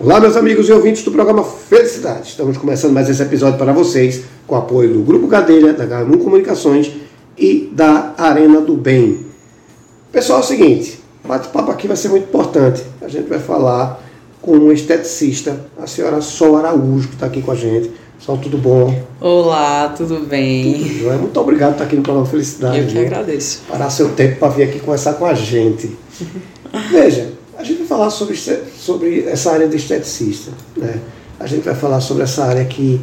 Olá, meus amigos e ouvintes do programa Felicidade. Estamos começando mais esse episódio para vocês com o apoio do Grupo Cadeira, da Garmin Comunicações e da Arena do Bem. Pessoal, é o seguinte, o bate-papo aqui vai ser muito importante. A gente vai falar com uma esteticista, a senhora Sol Araújo, que está aqui com a gente. Sol, tudo bom? Olá, tudo bem? Tudo Muito obrigado por estar aqui no programa Felicidade. Eu que agradeço. Parar seu tempo para vir aqui conversar com a gente. Veja, a gente vai falar sobre, sobre essa área de esteticista. Né? A gente vai falar sobre essa área que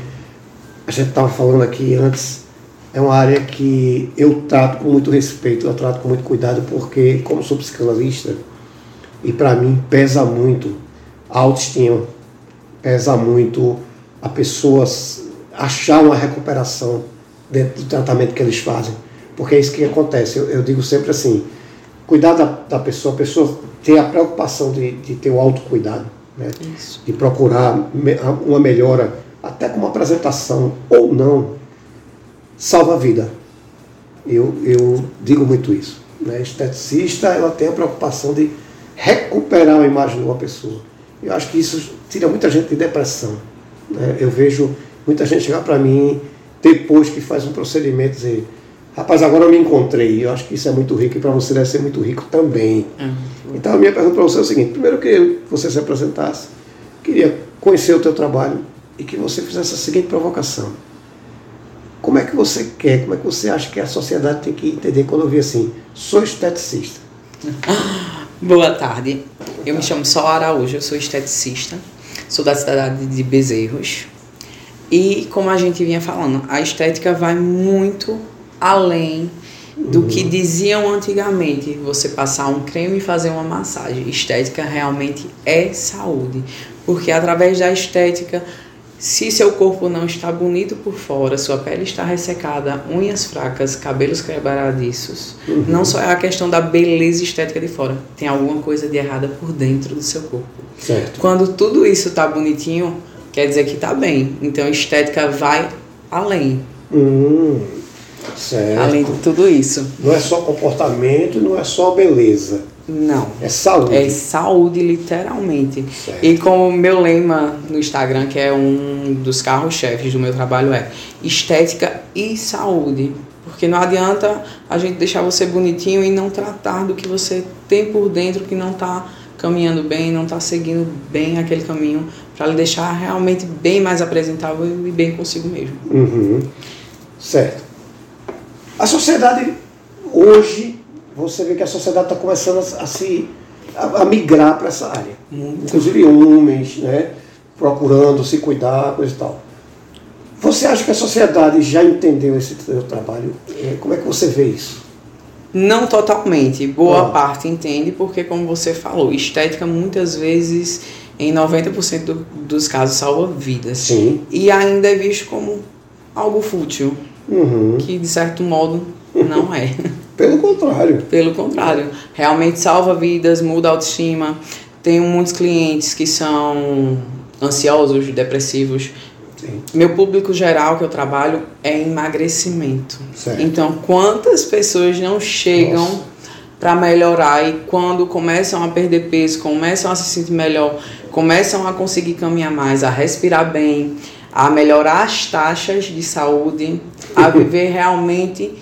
a gente estava falando aqui antes. É uma área que eu trato com muito respeito, eu trato com muito cuidado, porque, como sou psicanalista, e para mim pesa muito a autoestima, pesa muito a pessoa achar uma recuperação dentro do tratamento que eles fazem. Porque é isso que acontece. Eu, eu digo sempre assim: cuidar da, da pessoa, a pessoa ter a preocupação de, de ter o autocuidado, né? de procurar uma melhora, até com uma apresentação ou não, salva a vida. Eu, eu digo muito isso. Né? Esteticista, ela tem a preocupação de recuperar a imagem de uma pessoa. Eu acho que isso tira muita gente de depressão. Né? Eu vejo muita gente chegar para mim depois que faz um procedimento e dizer Rapaz, agora eu me encontrei. Eu acho que isso é muito rico e para você deve ser muito rico também. Uhum. Então a minha pergunta para você é o seguinte: primeiro, que você se apresentasse, queria conhecer o teu trabalho e que você fizesse a seguinte provocação. Como é que você quer, como é que você acha que a sociedade tem que entender quando eu vi assim, sou esteticista? Boa tarde. Eu me chamo Sol Araújo, eu sou esteticista, sou da cidade de Bezerros. E como a gente vinha falando, a estética vai muito além do que uhum. diziam antigamente, você passar um creme e fazer uma massagem. Estética realmente é saúde, porque através da estética, se seu corpo não está bonito por fora, sua pele está ressecada, unhas fracas, cabelos quebradiços, uhum. não só é a questão da beleza estética de fora, tem alguma coisa de errada por dentro do seu corpo. Certo. Quando tudo isso está bonitinho, quer dizer que está bem. Então, estética vai além. Hum. Certo. Além de tudo isso. Não é só comportamento, não é só beleza. Não. É saúde. É saúde, literalmente. Certo. E como meu lema no Instagram, que é um dos carros-chefes do meu trabalho, é estética e saúde. Porque não adianta a gente deixar você bonitinho e não tratar do que você tem por dentro que não está caminhando bem, não está seguindo bem aquele caminho, para lhe deixar realmente bem mais apresentável e bem consigo mesmo. Uhum. Certo. A sociedade, hoje, você vê que a sociedade está começando a, a se a, a migrar para essa área. Muito. Inclusive homens, né? Procurando se cuidar, coisa e tal. Você acha que a sociedade já entendeu esse trabalho? É, como é que você vê isso? Não totalmente. Boa ah. parte entende, porque como você falou, estética muitas vezes, em 90% do, dos casos, salva vidas. Sim. E ainda é visto como algo fútil uhum. que de certo modo não é. Pelo contrário. Pelo contrário. Realmente salva vidas, muda a autoestima. Tenho muitos clientes que são ansiosos, depressivos. Sim. Meu público geral que eu trabalho é emagrecimento. Certo. Então, quantas pessoas não chegam para melhorar e quando começam a perder peso, começam a se sentir melhor, começam a conseguir caminhar mais, a respirar bem, a melhorar as taxas de saúde, a viver realmente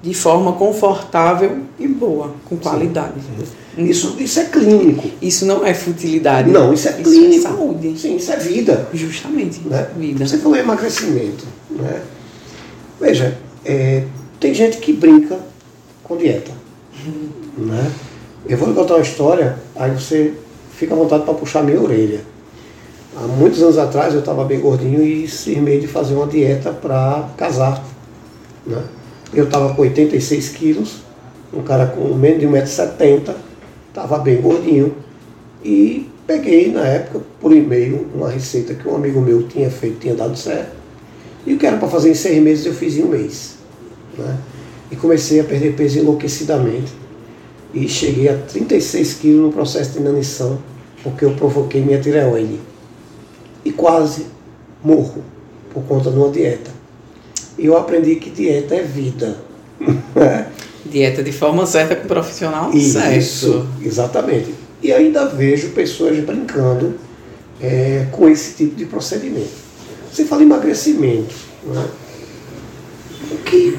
de forma confortável e boa, com qualidade. Sim. Isso, isso é clínico. Isso não é futilidade. Não, isso é clínico. Isso é saúde. Sim, isso é vida. Justamente. Né? Vida. Você falou emagrecimento. Né? Veja, é, tem gente que brinca com dieta. Uhum. Né? Eu vou contar uma história, aí você fica à vontade para puxar a minha orelha. Há muitos anos atrás eu estava bem gordinho e cismei de fazer uma dieta para casar. Né? Eu estava com 86 quilos, um cara com menos de 1,70m, estava bem gordinho. E peguei na época, por e-mail, uma receita que um amigo meu tinha feito, tinha dado certo. E o que era para fazer em seis meses eu fiz em um mês. Né? E comecei a perder peso enlouquecidamente. E cheguei a 36 quilos no processo de inanição, porque eu provoquei minha tireoide e quase morro por conta de uma dieta. E eu aprendi que dieta é vida. dieta de forma certa com profissional Isso, certo. exatamente. E ainda vejo pessoas brincando é, com esse tipo de procedimento. Você fala emagrecimento. Né? O que,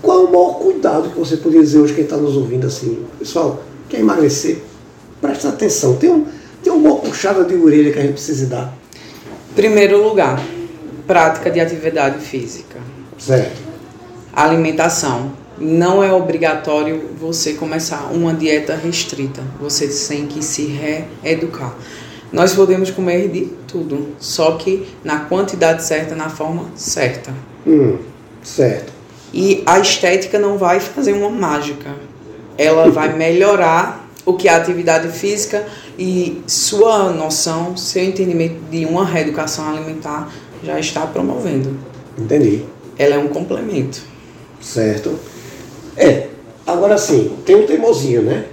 qual é o maior cuidado que você poderia dizer hoje quem está nos ouvindo assim? Pessoal, quer emagrecer? Presta atenção. Tem, um, puxada de orelha que a gente precisa dar. Primeiro lugar, prática de atividade física. Certo. Alimentação. Não é obrigatório você começar uma dieta restrita. Você tem que se reeducar. Nós podemos comer de tudo, só que na quantidade certa, na forma certa. Hum, certo. E a estética não vai fazer uma mágica. Ela vai melhorar o que a atividade física e sua noção, seu entendimento de uma reeducação alimentar já está promovendo. Entendi. Ela é um complemento. Certo. É, agora sim, tem um teimosinho, né?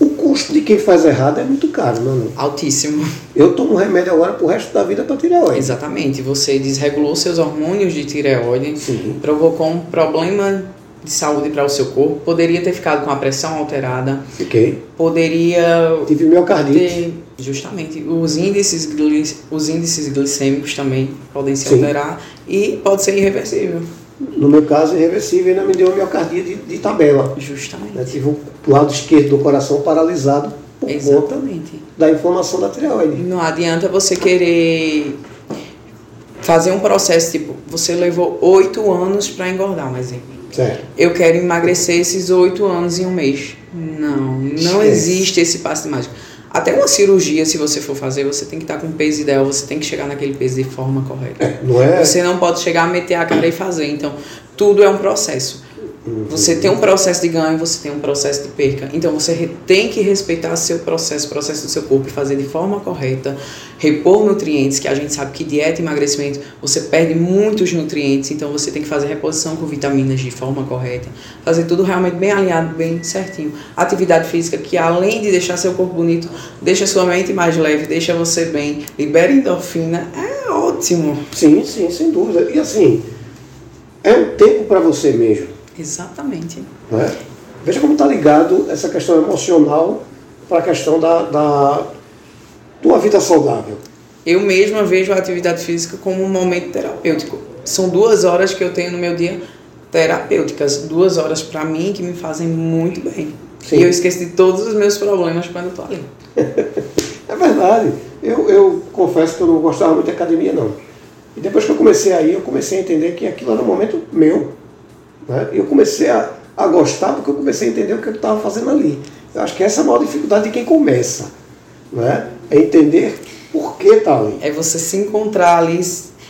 O custo de quem faz errado é muito caro, mano. Altíssimo. Eu tomo remédio agora pro resto da vida para tireoide. Exatamente. Você desregulou seus hormônios de tireoide, Sim. provocou um problema de saúde para o seu corpo, poderia ter ficado com a pressão alterada, Fiquei. poderia Tive miocardite. ter justamente os índices os índices glicêmicos também podem se Sim. alterar e pode ser irreversível. No meu caso, irreversível, ainda me deu uma miocardia de, de tabela. Justamente. né? Tive o lado esquerdo do coração paralisado por conta Exatamente. da inflamação da tireoide. Não adianta você querer fazer um processo tipo, você levou oito anos para engordar, um exemplo. Certo. Eu quero emagrecer esses oito anos em um mês. Não, não existe esse passo de mágica. Até uma cirurgia, se você for fazer, você tem que estar com o peso ideal, você tem que chegar naquele peso de forma correta. É, não é? Você não pode chegar, meter a cara e fazer. Então, tudo é um processo. Você tem um processo de ganho, você tem um processo de perca. Então, você tem que respeitar seu processo, o processo do seu corpo e fazer de forma correta, repor nutrientes, que a gente sabe que dieta e emagrecimento, você perde muitos nutrientes, então você tem que fazer reposição com vitaminas de forma correta, fazer tudo realmente bem alinhado, bem certinho. Atividade física que além de deixar seu corpo bonito, deixa sua mente mais leve, deixa você bem, libera endorfina, é ótimo. Sim, sim, sem dúvida. E assim, é um tempo para você mesmo. Exatamente. Não é? Veja como está ligado essa questão emocional para a questão da, da tua vida saudável. Eu mesma vejo a atividade física como um momento terapêutico. São duas horas que eu tenho no meu dia terapêuticas, duas horas para mim que me fazem muito bem. Sim. E eu esqueço de todos os meus problemas quando eu tô ali. É verdade. Eu, eu confesso que eu não gostava muito de academia, não. E depois que eu comecei aí, eu comecei a entender que aquilo era um momento meu. Né? Eu comecei a, a gostar porque eu comecei a entender o que eu estava fazendo ali. Eu acho que essa é a maior dificuldade de quem começa. Né? É entender por que está ali. É você se encontrar ali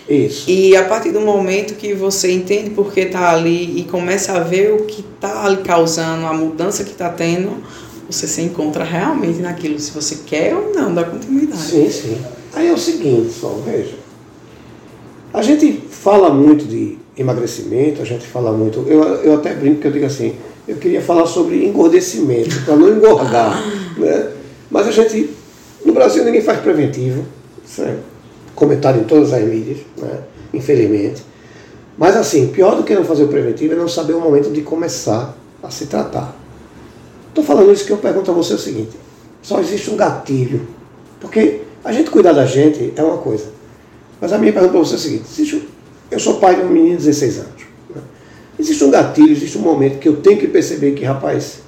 Isso. e a partir do momento que você entende por que tá ali e começa a ver o que tá ali causando, a mudança que tá tendo, você se encontra realmente naquilo, se você quer ou não dar continuidade. Sim, sim. Aí é o seguinte, só veja. A gente fala muito de emagrecimento, a gente fala muito. Eu, eu até brinco que eu digo assim, eu queria falar sobre engordecimento, para não engordar. né? Mas a gente, no Brasil ninguém faz preventivo, isso é comentado em todas as mídias, né? infelizmente. Mas assim, pior do que não fazer o preventivo é não saber o momento de começar a se tratar. Estou falando isso que eu pergunto a você o seguinte: só existe um gatilho. Porque a gente cuidar da gente é uma coisa. Mas a minha pergunta para você é a seguinte: existe um- eu sou pai de um menino de 16 anos. né? Existe um gatilho, existe um momento que eu tenho que perceber que, rapaz,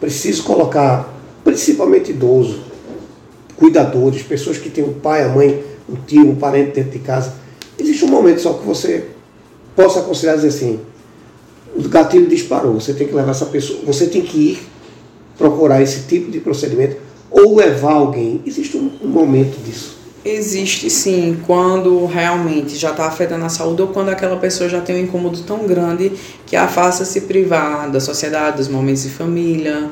preciso colocar, principalmente idoso, cuidadores, pessoas que têm um pai, a mãe, um tio, um parente dentro de casa. Existe um momento só que você possa considerar dizer assim: o gatilho disparou, você tem que levar essa pessoa, você tem que ir procurar esse tipo de procedimento ou levar alguém. Existe um, um momento disso. Existe sim, quando realmente já está afetando a saúde ou quando aquela pessoa já tem um incômodo tão grande que a faça se privar da sociedade, dos momentos de família,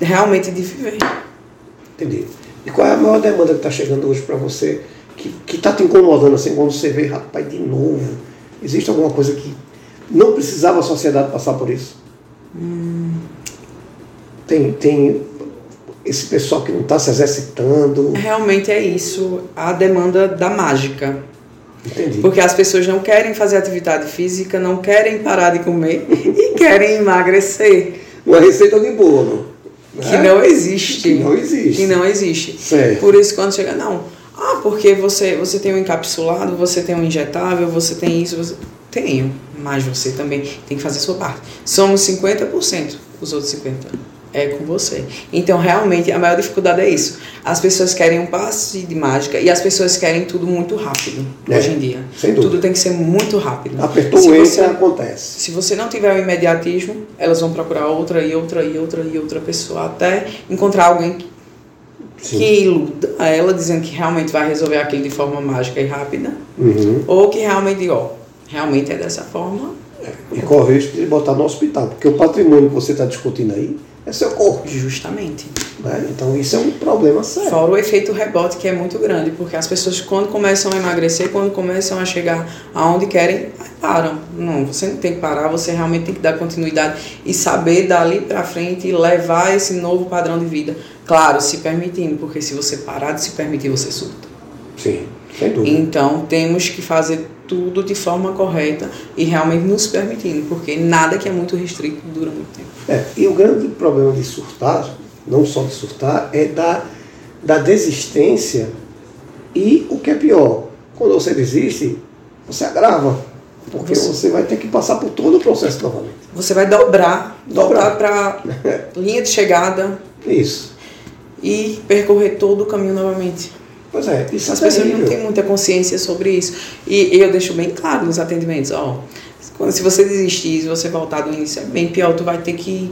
realmente de viver. Entendi. E qual é a maior demanda que está chegando hoje para você, que está te incomodando assim, quando você vê, rapaz, de novo? Existe alguma coisa que não precisava a sociedade passar por isso? Tem, tem esse pessoal que não está se exercitando. Realmente é isso, a demanda da mágica. Entendi. Porque as pessoas não querem fazer atividade física, não querem parar de comer e querem emagrecer. Uma receita de bolo. né? que não existe. Que não existe. Que não existe. Certo. Por isso, quando chega, não. Ah, porque você, você tem um encapsulado, você tem um injetável, você tem isso, você. Tenho, mas você também tem que fazer a sua parte. Somos 50%, os outros 50% é com você. Então, realmente, a maior dificuldade é isso. As pessoas querem um passe de mágica e as pessoas querem tudo muito rápido, é, hoje em dia. Sem dúvida. Tudo tem que ser muito rápido. Apertou o enter, acontece. Se você não tiver o imediatismo, elas vão procurar outra e outra e outra e outra pessoa até encontrar alguém Sim. que iluda ela, dizendo que realmente vai resolver aquilo de forma mágica e rápida. Uhum. Ou que realmente, ó, realmente é dessa forma. É, e corre o risco de botar no hospital, porque o patrimônio que você está discutindo aí é seu corpo. Justamente. Né? Então isso é um problema sério. Fora o efeito rebote que é muito grande, porque as pessoas quando começam a emagrecer, quando começam a chegar aonde querem, param. Não, você não tem que parar, você realmente tem que dar continuidade e saber dali para frente e levar esse novo padrão de vida. Claro, se permitindo, porque se você parar de se permitir, você surta. Sim, sem dúvida. Então temos que fazer tudo de forma correta e realmente nos permitindo, porque nada que é muito restrito dura muito tempo. É, e o grande problema de surtar, não só de surtar, é da, da desistência e o que é pior, quando você desiste, você agrava, porque você, você vai ter que passar por todo o processo novamente. Você vai dobrar, dobrar. voltar para linha de chegada. Isso. E percorrer todo o caminho novamente. Pois é, isso As é pessoas terrível. não têm muita consciência sobre isso. E eu deixo bem claro nos atendimentos, ó, se você desistir, se você voltar do início, é bem pior, tu vai ter que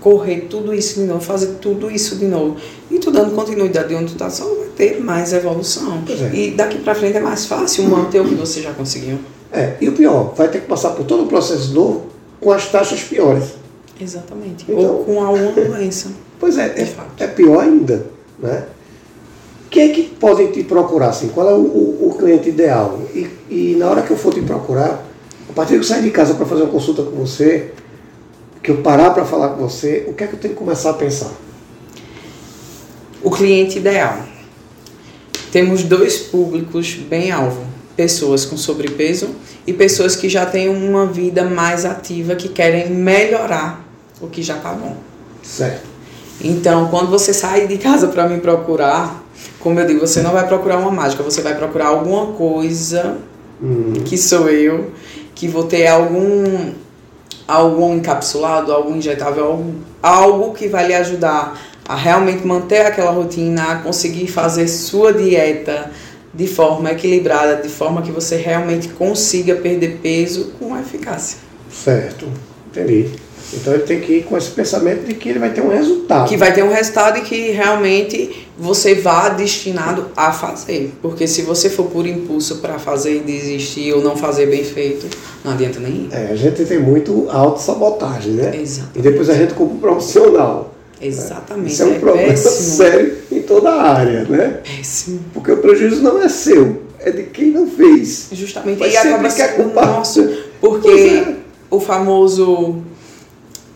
correr tudo isso de novo, fazer tudo isso de novo. E tu dando continuidade de onde tu tá, só vai ter mais evolução. É. E daqui para frente é mais fácil manter o que você já conseguiu. É, e o pior, vai ter que passar por todo o processo novo com as taxas piores. Exatamente. Então, Ou com alguma doença. Pois é, é, é, pior ainda. Né? Quem é que podem te procurar? Assim? Qual é o, o, o cliente ideal? E, e na hora que eu for te procurar, a partir que eu sair de casa para fazer uma consulta com você, que eu parar para falar com você, o que é que eu tenho que começar a pensar? O cliente ideal. Temos dois públicos bem alvo: pessoas com sobrepeso e pessoas que já têm uma vida mais ativa, que querem melhorar o que já está bom. Certo. Então, quando você sai de casa para me procurar, como eu digo, você não vai procurar uma mágica, você vai procurar alguma coisa Hum. que sou eu, que vou ter algum algum encapsulado, algum injetável, algo, algo que vai lhe ajudar a realmente manter aquela rotina, a conseguir fazer sua dieta de forma equilibrada, de forma que você realmente consiga perder peso com eficácia. Certo, entendi. Então ele tem que ir com esse pensamento de que ele vai ter um resultado. Que vai ter um resultado e que realmente você vá destinado a fazer. Porque se você for por impulso para fazer e desistir ou não fazer bem feito, não adianta nem ir. É, a gente tem muito autossabotagem, né? Exato. E depois a gente como profissional. Exatamente. Isso é um problema péssimo. sério em toda a área, né? Péssimo. Porque o prejuízo não é seu, é de quem não fez. Justamente. Mas e quer sendo culpar. nosso, porque é. o famoso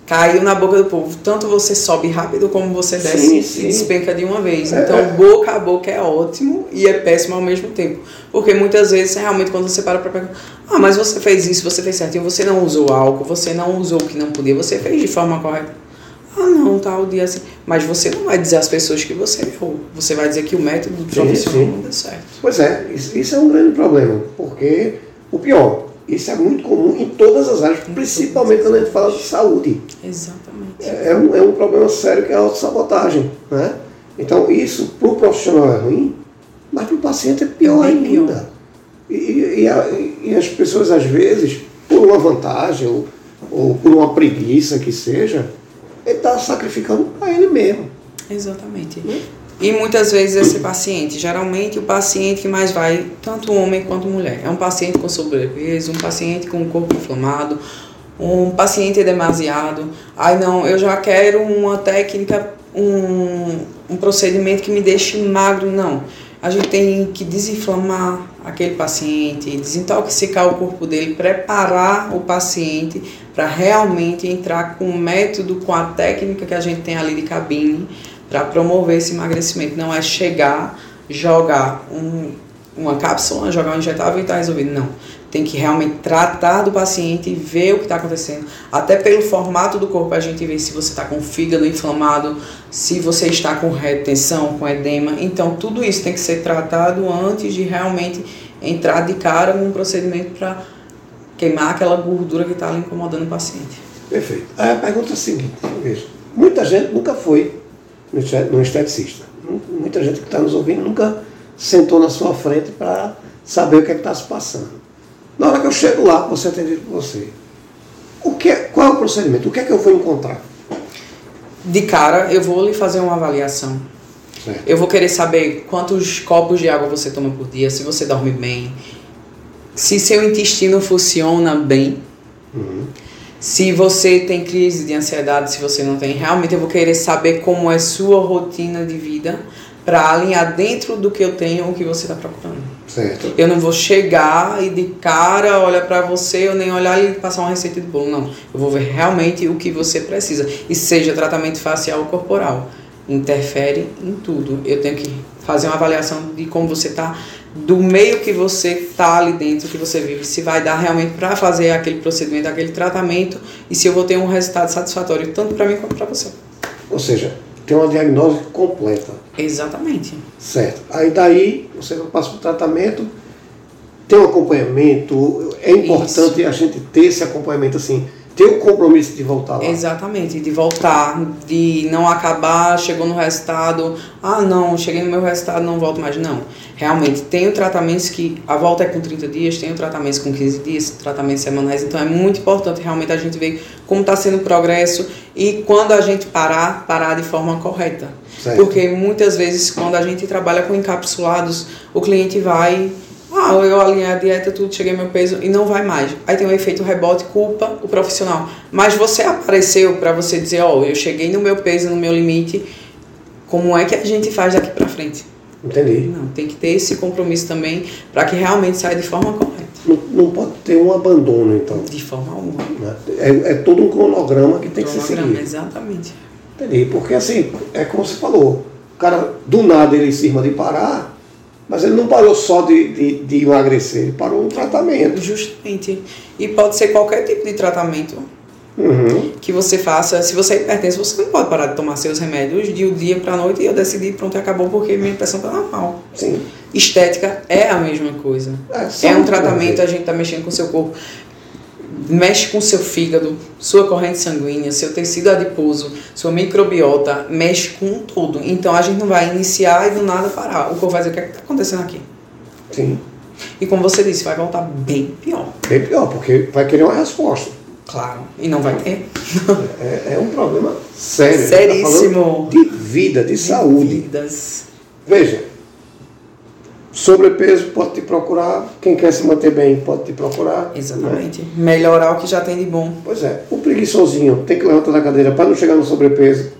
caiu na boca do povo. Tanto você sobe rápido como você desce Sim, e sim. despenca de uma vez. É. Então, boca a boca é ótimo e é péssimo ao mesmo tempo. Porque muitas vezes, realmente, quando você para pra pegar, ah, mas você fez isso, você fez certinho, você não usou álcool, você não usou o que não podia, você fez de forma correta. Ah, não, tá o dia assim. Mas você não vai dizer às pessoas que você errou. Você vai dizer que o método profissional sim. não deu certo. Pois é, isso é um grande problema, porque o pior, isso é muito comum em todas as áreas, principalmente quando a gente fala de saúde. Exatamente. É, é um, é um problema sério que é a autossabotagem. Né? Então isso para o profissional é ruim, mas para o paciente é pior É ainda. pior. E, e, a- e as pessoas às vezes, por uma vantagem ou, ou por uma preguiça que seja, ele está sacrificando para ele mesmo. Exatamente. E muitas vezes esse paciente, geralmente o paciente que mais vai, tanto homem quanto mulher, é um paciente com sobrepeso, um paciente com o corpo inflamado, um paciente demasiado. Ai não, eu já quero uma técnica, um, um procedimento que me deixe magro. Não. A gente tem que desinflamar aquele paciente, desintoxicar o corpo dele, preparar o paciente para realmente entrar com o método, com a técnica que a gente tem ali de cabine para promover esse emagrecimento. Não é chegar, jogar um, uma cápsula, jogar um injetável e está resolvido. Não. tem que realmente tratar do paciente e ver o que está acontecendo. Até pelo formato do corpo a gente vê se você está com fígado inflamado, se você está com retenção, com edema. Então tudo isso tem que ser tratado antes de realmente entrar de cara num procedimento para queimar aquela gordura que está incomodando o paciente. Perfeito. A pergunta é a seguinte, muita gente nunca foi no esteticista. Muita gente que está nos ouvindo nunca sentou na sua frente para saber o que é está se passando. Na hora que eu chego lá, você atendido por você, o que é, qual é o procedimento? O que é que eu vou encontrar? De cara, eu vou lhe fazer uma avaliação. Certo. Eu vou querer saber quantos copos de água você toma por dia, se você dorme bem, se seu intestino funciona bem. Uhum. Se você tem crise de ansiedade, se você não tem, realmente eu vou querer saber como é sua rotina de vida para alinhar dentro do que eu tenho o que você está procurando. Certo. Eu não vou chegar e de cara olhar para você ou nem olhar e passar uma receita de bolo, não. Eu vou ver realmente o que você precisa. E seja tratamento facial ou corporal. Interfere em tudo. Eu tenho que fazer uma avaliação de como você está do meio que você está ali dentro, que você vive, se vai dar realmente para fazer aquele procedimento, aquele tratamento, e se eu vou ter um resultado satisfatório, tanto para mim quanto para você. Ou seja, tem uma diagnose completa. Exatamente. Certo. Aí daí você passa para o tratamento, tem um acompanhamento, é importante Isso. a gente ter esse acompanhamento assim ter o compromisso de voltar lá. Exatamente, de voltar, de não acabar, chegou no resultado, ah não, cheguei no meu resultado, não volto mais. Não, realmente, tenho tratamentos que, a volta é com 30 dias, tenho tratamentos com 15 dias, tratamentos semanais, então é muito importante realmente a gente ver como está sendo o progresso e quando a gente parar, parar de forma correta. Certo. Porque muitas vezes quando a gente trabalha com encapsulados, o cliente vai ah, eu alinhei a dieta, tudo, cheguei ao meu peso e não vai mais. Aí tem um efeito rebote, culpa o profissional. Mas você apareceu para você dizer, ó, oh, eu cheguei no meu peso, no meu limite, como é que a gente faz daqui para frente? Entendi. Não, tem que ter esse compromisso também para que realmente saia de forma correta. Não, não, pode ter um abandono, então. De forma alguma. Né? É, é todo um cronograma que tem que ser seguido. Exatamente. Entendi, porque assim, é como você falou, o cara do nada ele cisma de parar, mas ele não parou só de, de, de emagrecer, ele parou no tratamento. Justamente. E pode ser qualquer tipo de tratamento uhum. que você faça. Se você é hipertenso, você não pode parar de tomar seus remédios de um dia para a noite e eu decidi, pronto, acabou porque minha pressão está normal. Sim. Estética é a mesma coisa. É, é um tratamento, a gente está mexendo com o seu corpo mexe com seu fígado, sua corrente sanguínea, seu tecido adiposo, sua microbiota, mexe com tudo. Então a gente não vai iniciar e do nada parar. O corpo vai dizer o que é está acontecendo aqui. Sim. E como você disse, vai voltar bem pior. Bem pior, porque vai querer uma resposta. Claro, e não vai ter. É, é um problema sério. Seríssimo. Tá de vida, de, de saúde. Vidas. Veja, Sobrepeso pode te procurar, quem quer se manter bem pode te procurar. Exatamente. Né? Melhorar o que já tem de bom. Pois é, o preguiçosinho tem que levantar da cadeira para não chegar no sobrepeso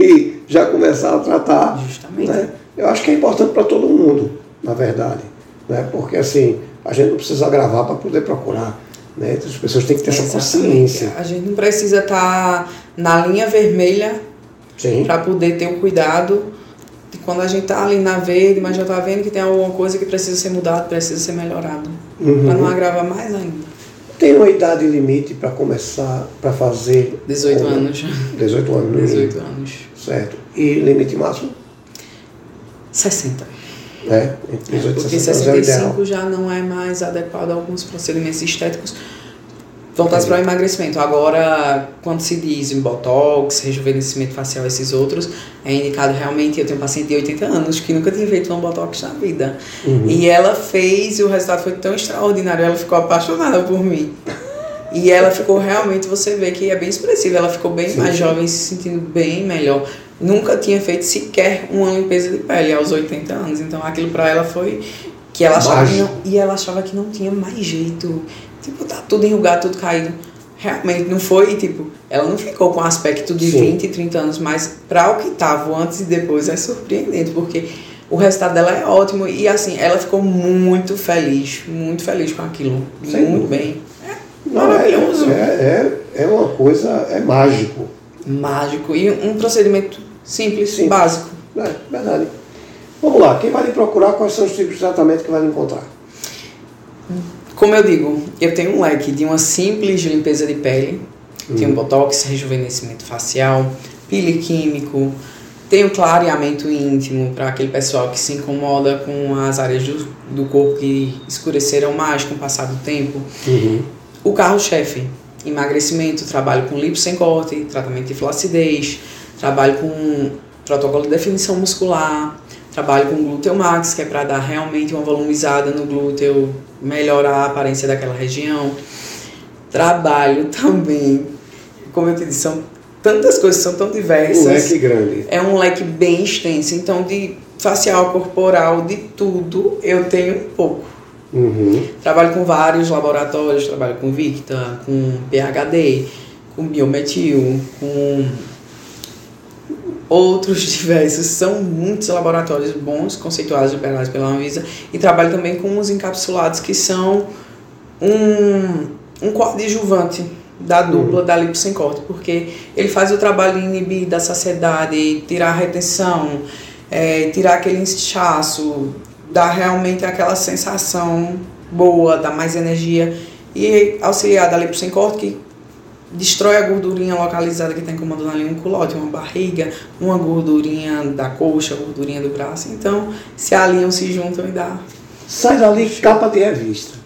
e já começar a tratar. Justamente. Né? Eu acho que é importante para todo mundo, na verdade. Né? Porque assim, a gente não precisa agravar para poder procurar. Né? As pessoas têm que ter essa consciência. A gente não precisa estar tá na linha vermelha para poder ter o cuidado quando a gente está ali na verde, mas já está vendo que tem alguma coisa que precisa ser mudada, precisa ser melhorada. Uhum. Para não agravar mais ainda. Tem uma idade limite para começar, para fazer? 18 anos. 18 anos. 18 anos. Certo. E limite máximo? 60. É, entre 18 e 60 65 é já não é mais adequado a alguns procedimentos estéticos voltados para o emagrecimento. Agora, quando se diz em botox, rejuvenescimento facial, esses outros, é indicado realmente. Eu tenho um paciente de 80 anos que nunca tinha feito um botox na vida. Uhum. E ela fez e o resultado foi tão extraordinário, ela ficou apaixonada por mim. E ela ficou realmente, você vê que é bem expressiva, ela ficou bem Sim. mais jovem, se sentindo bem melhor. Nunca tinha feito sequer uma limpeza de pele aos 80 anos. Então aquilo para ela foi que ela achava que não, e ela achava que não tinha mais jeito. Tipo, tá tudo enrugado, tudo caído. Realmente não foi, tipo, ela não ficou com aspecto de Sim. 20, 30 anos, mas para o que tava antes e depois é surpreendente, porque o resultado dela é ótimo e assim, ela ficou muito feliz, muito feliz com aquilo. Sim. Muito bem. É não, maravilhoso. É, é, é uma coisa, é mágico. Mágico. E um procedimento simples, simples. básico. É, verdade. Vamos lá, quem vai lhe procurar, quais são os tipos de tratamento que vai lhe encontrar? Como eu digo, eu tenho um leque de uma simples limpeza de pele, uhum. tenho botox, rejuvenescimento facial, pele químico, tenho clareamento íntimo para aquele pessoal que se incomoda com as áreas do, do corpo que escureceram mais com o passar do tempo. Uhum. O carro-chefe, emagrecimento, trabalho com lipo sem corte, tratamento de flacidez, trabalho com protocolo de definição muscular, trabalho com glúteo max, que é para dar realmente uma volumizada no glúteo, melhorar a aparência daquela região. Trabalho também, como eu te disse, são tantas coisas, são tão diversas. Um leque grande. É um leque bem extenso. Então, de facial, corporal, de tudo, eu tenho um pouco. Uhum. Trabalho com vários laboratórios, trabalho com Victa, com PHD, com Biometil, com outros diversos. São muitos laboratórios bons, conceituados e liberados pela Anvisa. E trabalho também com os encapsulados, que são um, um coadjuvante da dupla uhum. da lipo sem corte, porque ele faz o trabalho de inibir da saciedade, tirar a retenção, é, tirar aquele inchaço, dar realmente aquela sensação boa, dar mais energia e auxiliar da lipo sem corte que destrói a gordurinha localizada que está incomodando ali um culote, uma barriga, uma gordurinha da coxa, gordurinha do braço. Então, se alinham, se juntam e dá. Sai dali capa de revista.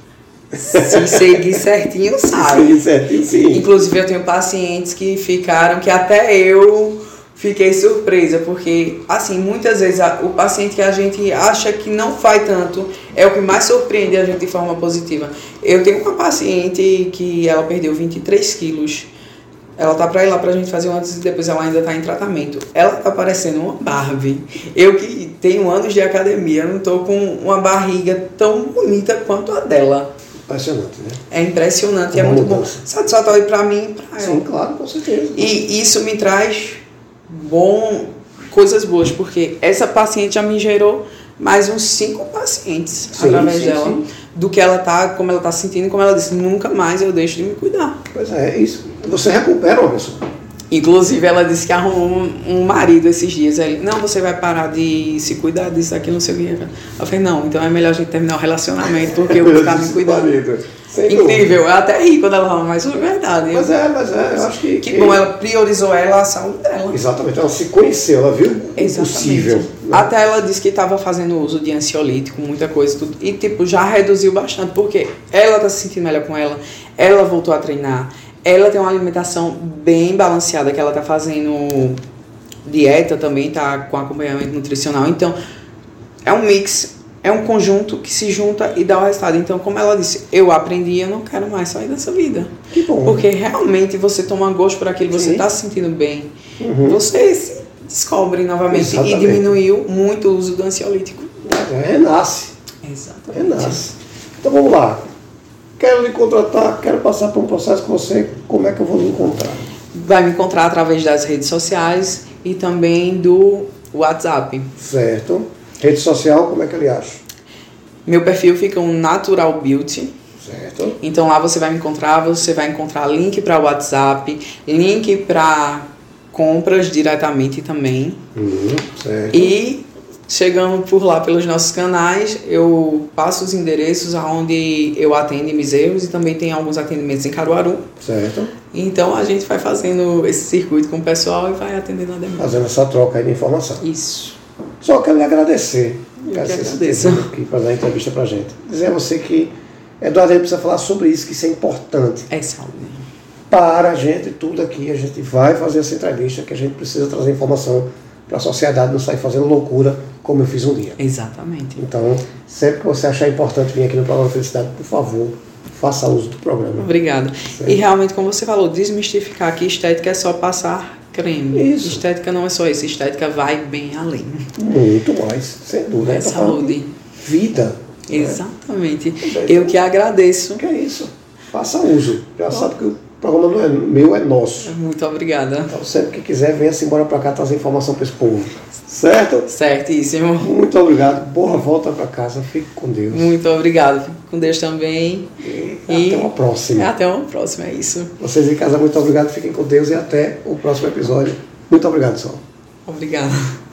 Se seguir certinho, sabe. Se seguir certinho, sim. Inclusive, eu tenho pacientes que ficaram, que até eu fiquei surpresa, porque, assim, muitas vezes a, o paciente que a gente acha que não faz tanto é o que mais surpreende a gente de forma positiva. Eu tenho uma paciente que ela perdeu 23 quilos. Ela tá pra ir lá pra gente fazer um antes e depois ela ainda tá em tratamento. Ela tá parecendo uma Barbie. Eu que tenho anos de academia, não tô com uma barriga tão bonita quanto a dela. Impressionante, né? É impressionante, é muito mudança. bom. Satisfatório para mim e para ela. Sim, claro, com certeza. E isso me traz bom coisas boas, porque essa paciente já me gerou mais uns cinco pacientes sim, através sim, dela. Sim. Do que ela tá, como ela tá sentindo, como ela disse, nunca mais eu deixo de me cuidar. Pois é, é isso. Você recupera uma pessoa. Inclusive, ela disse que arrumou um, marido esses dias. Ele, não, você vai parar de se cuidar disso aqui, não sei o que. Eu falei, não, então é melhor a gente terminar o relacionamento, porque eu vou ficar me cuidando. Incrível, eu até ri quando ela falou, mas foi verdade. Mas é, mas é, eu acho que. Que, que bom, ela priorizou ela a saúde dela. Exatamente, ela se conheceu, ela viu o possível. Né? Até ela disse que estava fazendo uso de ansiolítico, muita coisa, tudo. E tipo, já reduziu bastante, porque ela tá se sentindo melhor com ela, ela voltou a treinar ela tem uma alimentação bem balanceada, que ela tá fazendo dieta também, tá com acompanhamento nutricional. Então, é um mix, é um conjunto que se junta e dá o resultado. Então, como ela disse, eu aprendi, eu não quero mais sair dessa vida. Que bom. Porque realmente você toma gosto por aquilo, você está se sentindo bem. Uhum. Você se descobre novamente Exatamente. e diminuiu muito o uso do ansiolítico. Renasce. Exatamente. Renasce. Então vamos lá quero lhe contratar, quero passar por um processo com você, como é que eu vou lhe encontrar? Vai me encontrar através das redes sociais e também do WhatsApp. Certo. Rede social, como é que ele acha? Meu perfil fica um Natural Beauty. Certo. Então lá você vai me encontrar, você vai encontrar link para WhatsApp, link para compras diretamente também. Uhum, certo. E Chegando por lá pelos nossos canais, eu passo os endereços aonde eu atendo Miseiros e também tem alguns atendimentos em Caruaru. Certo. Então a gente vai fazendo esse circuito com o pessoal e vai atendendo a demanda. Fazendo essa troca aí de informação. Isso. Só quero lhe agradecer. Eu agradeço. Aqui para dar a entrevista para gente. Dizer a você que Eduardo a precisa falar sobre isso, que isso é importante. É saúde. Para a gente, tudo aqui, a gente vai fazer essa entrevista, que a gente precisa trazer informação para a sociedade não sair fazendo loucura como eu fiz um dia. Exatamente. Então, sempre que você achar importante vir aqui no programa Felicidade, por favor, faça uso do programa. Obrigada. E realmente, como você falou, desmistificar que estética é só passar creme. Isso. Estética não é só isso, estética vai bem além. Muito mais, sem dúvida. É saúde. Vida. Exatamente. Né? Eu que agradeço. Que é isso. Faça uso. Já Bom. sabe que o programa não é meu, é nosso. Muito obrigada. Então, sempre que quiser, venha-se embora para cá trazer informação para esse povo. Certo? Certíssimo. Muito obrigado. Boa volta para casa. Fique com Deus. Muito obrigado. Fique com Deus também. E, e até uma próxima. Até uma próxima, é isso. Vocês em casa, muito obrigado. Fiquem com Deus e até o próximo episódio. Muito obrigado, Sol. Obrigada.